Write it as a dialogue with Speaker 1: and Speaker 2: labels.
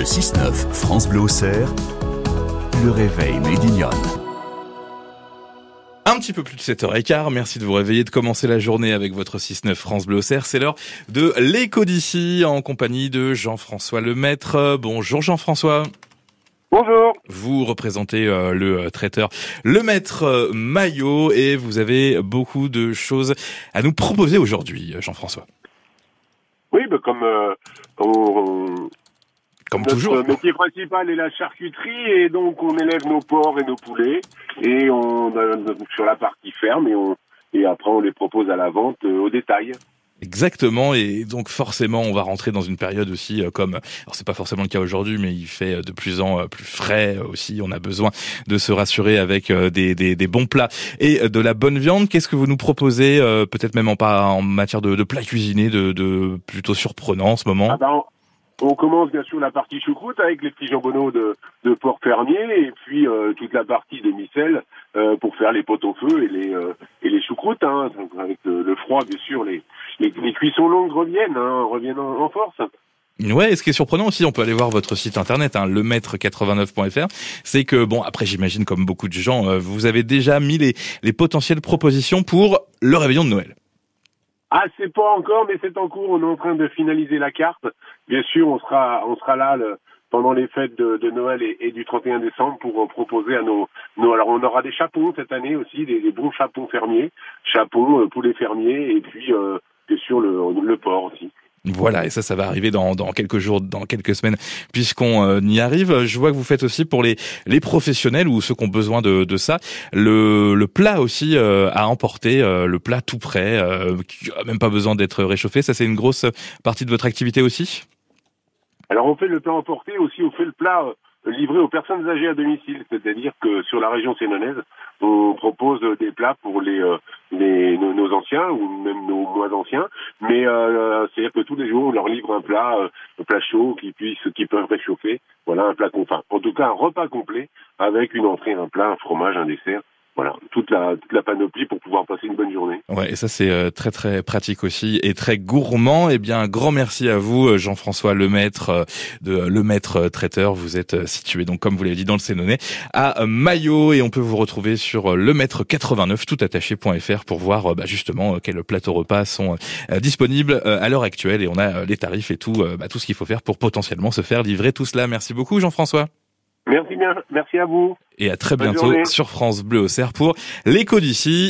Speaker 1: Le 6-9, France Bleu Auxerre, le réveil Médignonne.
Speaker 2: Un petit peu plus de 7h15, merci de vous réveiller, de commencer la journée avec votre 6-9 France Bleu Auxerre. C'est l'heure de l'écho d'ici en compagnie de Jean-François Lemaître. Bonjour Jean-François.
Speaker 3: Bonjour.
Speaker 2: Vous représentez euh, le euh, traiteur Le Maître euh, Maillot et vous avez beaucoup de choses à nous proposer aujourd'hui, Jean-François.
Speaker 3: Oui, bah, comme, euh, comme on-
Speaker 2: Comme
Speaker 3: notre
Speaker 2: toujours.
Speaker 3: métier principal est la charcuterie et donc on élève nos porcs et nos poulets et on a- sur la partie ferme et on et après on les propose à la vente euh, au détail.
Speaker 2: Exactement, et donc forcément, on va rentrer dans une période aussi euh, comme, alors c'est pas forcément le cas aujourd'hui, mais il fait euh, de plus en plus frais aussi. On a besoin de se rassurer avec des, des, des bons plats et de la bonne viande. Qu'est-ce que vous nous proposez, peut-être même en pas en matière de, de plats cuisinés, de, de plutôt surprenant en ce moment?
Speaker 3: Ah ben, on, commence bien sûr la partie choucroute avec les petits jambonneaux de, de porc fermier et puis euh, toute la partie de micelle euh, pour faire les pots au feu et les euh, et les choucroutes hein, donc avec le, le froid bien sûr les, les cuissons longues reviennent hein, reviennent en, en force.
Speaker 2: Ouais, et ce qui est surprenant aussi, on peut aller voir votre site internet, hein, lemaître89.fr, c'est que, bon, après j'imagine comme beaucoup de gens, euh, vous avez déjà mis les, les potentielles propositions pour le réveillon de Noël.
Speaker 3: Ah, c'est pas encore, mais c'est en cours. On est en train de finaliser la carte. Bien sûr, on sera, on sera là pendant les fêtes de, Noël et, du 31 décembre pour proposer à nos, nos. Alors, on aura des chapons cette année aussi, des, des bons chapons fermiers, chapons, euh, poulets fermiers, et puis euh, bien sûr le, le porc aussi.
Speaker 2: Voilà, et ça, ça va arriver dans, dans quelques jours, dans quelques semaines, puisqu'on euh, y arrive. Je vois que vous faites aussi pour les, les professionnels ou ceux qui ont besoin de, de ça, le, le plat aussi euh, à emporter, euh, le plat tout prêt, euh, qui a même pas besoin d'être réchauffé. Ça, c'est une grosse partie de votre activité aussi?
Speaker 3: Alors, on fait le plat emporté aussi. On fait le plat euh, livré aux personnes âgées à domicile, c'est-à-dire que sur la région sénonaise, on propose des plats pour les, euh, les nos, anciens ou même nos moins anciens, mais euh, c'est-à-dire que tous les jours on leur livre un plat, euh, un plat chaud qui puisse, peuvent réchauffer. Voilà un plat, enfin en tout cas un repas complet avec une entrée, un plat, un fromage, un dessert. Voilà toute la toute la panoplie pour pouvoir passer une bonne journée.
Speaker 2: Ouais, et ça c'est euh, très très pratique aussi et très gourmand. Eh bien, un grand merci à vous, euh, Jean-François Lemaître euh, de Lemaître Traiteur. Vous êtes situé donc comme vous l'avez dit dans le Sénonais à Maillot et on peut vous retrouver sur euh, lemaître89 toutattaché.fr pour voir bah, justement quels plateaux repas sont disponibles à l'heure actuelle et on a les tarifs et tout bah, tout ce qu'il faut faire pour potentiellement se faire livrer tout cela. Merci beaucoup, Jean-François.
Speaker 3: Merci bien, merci à vous.
Speaker 2: Et à très
Speaker 3: Bonne
Speaker 2: bientôt
Speaker 3: journée.
Speaker 2: sur France Bleu Auxerre pour l'écho d'ici.